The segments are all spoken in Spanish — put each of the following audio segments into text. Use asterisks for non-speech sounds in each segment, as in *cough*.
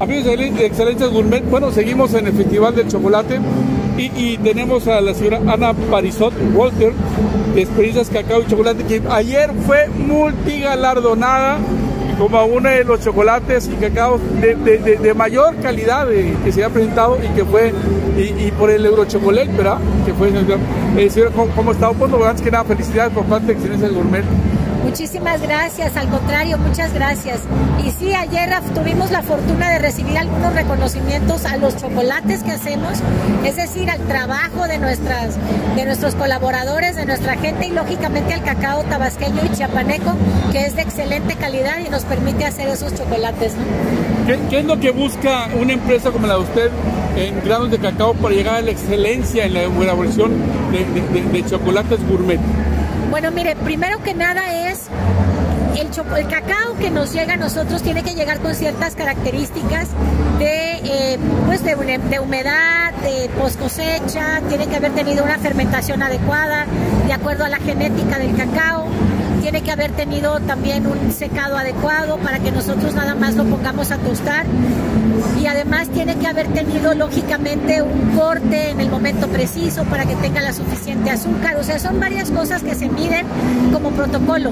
Amigos de Excelencia Gourmet, bueno, seguimos en el Festival del Chocolate y, tenemos a la señora Ana Parisot Walter de Experiencias Cacao y Chocolate, que ayer fue multigalardonada como uno de los chocolates y cacaos de, mayor calidad que se ha presentado y que fue, y, por el Eurochocolate, ¿verdad? Que fue, eh, ¿cómo, está? Bueno, antes que nada, felicidades por parte de Excelencia Gourmet. Muchísimas gracias, al contrario, muchas gracias. Y sí, ayer tuvimos la fortuna de recibir algunos reconocimientos a los chocolates que hacemos, es decir, al trabajo de, nuestras, de nuestros colaboradores, de nuestra gente y lógicamente al cacao tabasqueño y chiapaneco, que es de excelente calidad y nos permite hacer esos chocolates. ¿Qué, es lo que busca una empresa como la de usted en granos de cacao para llegar a la excelencia en la elaboración de chocolates gourmet? Bueno, mire, primero que nada es el, cacao que nos llega a nosotros tiene que llegar con ciertas características de, eh, pues de, humedad, de post cosecha, tiene que haber tenido una fermentación adecuada de acuerdo a la genética del cacao tiene que haber tenido también un secado adecuado para que nosotros nada más lo pongamos a tostar que haber tenido lógicamente un corte en el momento preciso para que tenga la suficiente azúcar, o sea, son varias cosas que se miden como protocolo,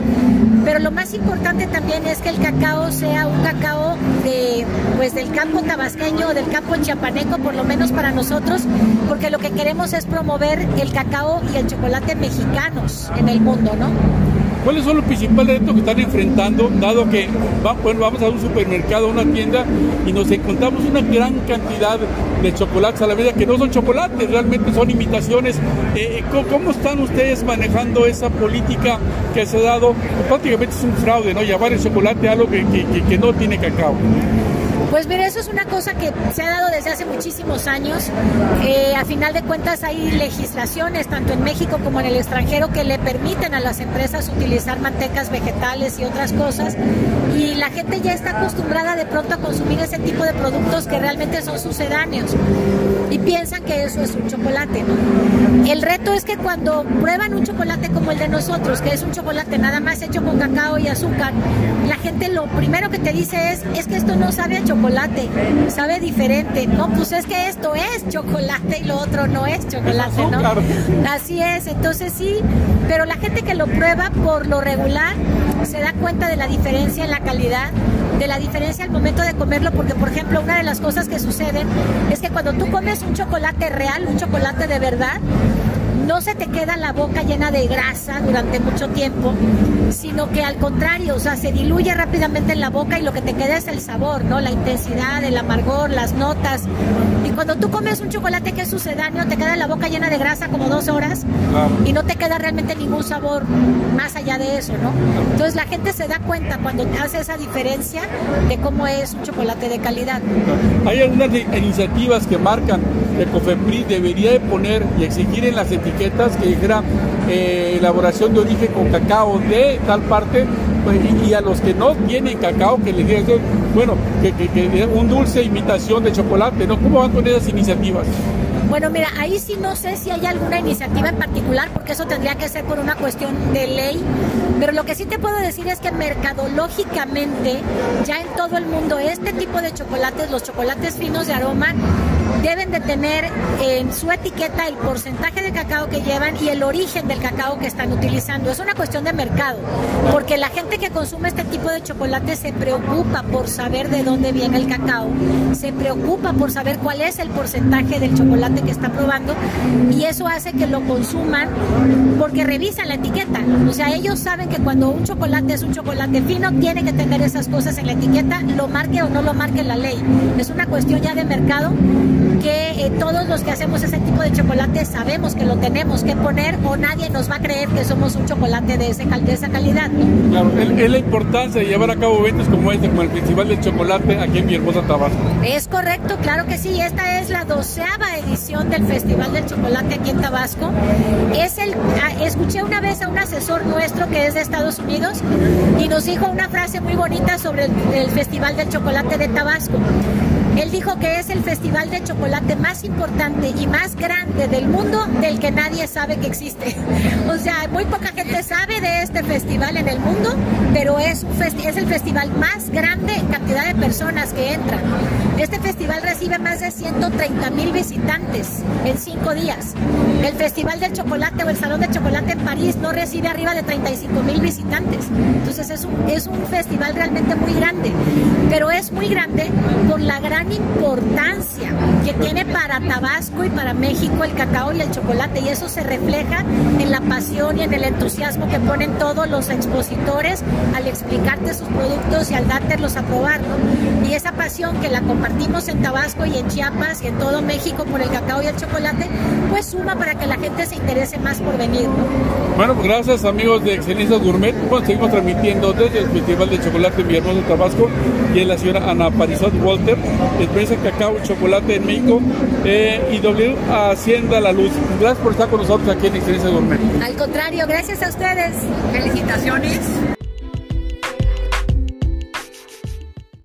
pero lo más importante también es que el cacao sea un cacao de, pues del campo tabasqueño o del campo chiapaneco, por lo menos para nosotros, porque lo que queremos es promover el cacao y el chocolate mexicanos en el mundo, ¿no? ¿Cuáles son los principales retos que están enfrentando, dado que bueno, vamos a un supermercado, a una tienda y nos encontramos una gran cantidad de chocolates a la vida que no son chocolates, realmente son imitaciones? Eh, eh, ¿Cómo están ustedes manejando esa política que se ha dado? Prácticamente es un fraude, ¿no? Llamar el chocolate algo que, que no tiene cacao. Pues mira, eso es una cosa que se ha dado desde hace muchísimos años. Eh, a final de cuentas hay legislaciones, tanto en México como en el extranjero, que le permiten a las empresas utilizar mantecas vegetales y otras cosas. Y la gente ya está acostumbrada de pronto a consumir ese tipo de productos que realmente son sucedáneos. Y piensan que eso es un chocolate. El reto es que cuando prueban un chocolate como el de nosotros, que es un chocolate nada más hecho con cacao y azúcar, la gente lo primero que te dice es, es que esto no sabe a chocolate chocolate, sabe diferente. No, pues es que esto es chocolate y lo otro no es chocolate, ¿no? Así es, entonces sí, pero la gente que lo prueba por lo regular se da cuenta de la diferencia en la calidad, de la diferencia al momento de comerlo, porque por ejemplo una de las cosas que suceden es que cuando tú comes un chocolate real, un chocolate de verdad, no se te queda la boca llena de grasa durante mucho tiempo, sino que al contrario, o sea, se diluye rápidamente en la boca y lo que te queda es el sabor, ¿no? La intensidad, el amargor, las notas. Y cuando tú comes un chocolate que es sucedáneo, te queda la boca llena de grasa como dos horas y no te queda realmente ningún sabor más allá de eso, ¿no? Entonces la gente se da cuenta cuando hace esa diferencia de cómo es un chocolate de calidad. Hay algunas iniciativas que marcan que COFEPRIS debería de poner y exigir en las etiquetas etiquetas que dijera eh, elaboración de origen con cacao de tal parte pues, y, a los que no tienen cacao que les digan, bueno, que, que, un dulce imitación de chocolate, ¿no? ¿Cómo van con esas iniciativas? Bueno, mira, ahí sí no sé si hay alguna iniciativa en particular, porque eso tendría que ser por una cuestión de ley, pero lo que sí te puedo decir es que mercadológicamente, ya en todo el mundo, este tipo de chocolates, los chocolates finos de aroma, deben de tener en su etiqueta el porcentaje de cacao que llevan y el origen del cacao que están utilizando. Es una cuestión de mercado, porque la gente que consume este tipo de chocolate se preocupa por saber de dónde viene el cacao, se preocupa por saber cuál es el porcentaje del chocolate que está probando y eso hace que lo consuman porque revisan la etiqueta. O sea, ellos saben que cuando un chocolate es un chocolate fino, tiene que tener esas cosas en la etiqueta, lo marque o no lo marque la ley. Es una cuestión ya de mercado los que hacemos ese tipo de chocolate sabemos que lo tenemos que poner o nadie nos va a creer que somos un chocolate de, ese, de esa calidad. Claro, es la importancia de llevar a cabo eventos como este, como el Festival del Chocolate aquí en Villahermosa, Tabasco. Es correcto, claro que sí. Esta es la doceava edición del Festival del Chocolate aquí en Tabasco. Es el, ah, escuché una vez a un asesor nuestro que es de Estados Unidos y nos dijo una frase muy bonita sobre el Festival del Chocolate de Tabasco Él dijo que es el festival de chocolate más importante y más grande del mundo del que nadie sabe que existe. *laughs* O sea, muy poca gente sabe de este festival en el mundo, pero es, es el festival más grande en cantidad de personas que entran. Este festival recibe más de 130 mil visitantes en cinco días. El Festival del Chocolate o el Salón de Chocolate en París no recibe arriba de 35 mil visitantes. Entonces es un, es un festival realmente muy grande, muy grande por la gran importancia que tiene para Tabasco y para México el cacao y el chocolate y eso se refleja en la pasión y en el entusiasmo que ponen todos los expositores al explicarte sus productos y al dártelos a probar. Y esa pasión que la compartimos en Tabasco y en Chiapas y en todo México por el cacao y el chocolate, pues suma para que la gente se interese más por venir. Bueno, pues gracias amigos de Excelencia Gourmet. Bueno, seguimos transmitiendo desde el Festival de Chocolate en Villahermosa, Tabasco y en la señora Ana Parisot Walter, experiencia cacao y chocolate en México eh, y W Hacienda La Luz. Gracias por estar con nosotros aquí en Excelencia Gourmet. Al contrario, gracias a ustedes. Felicitaciones.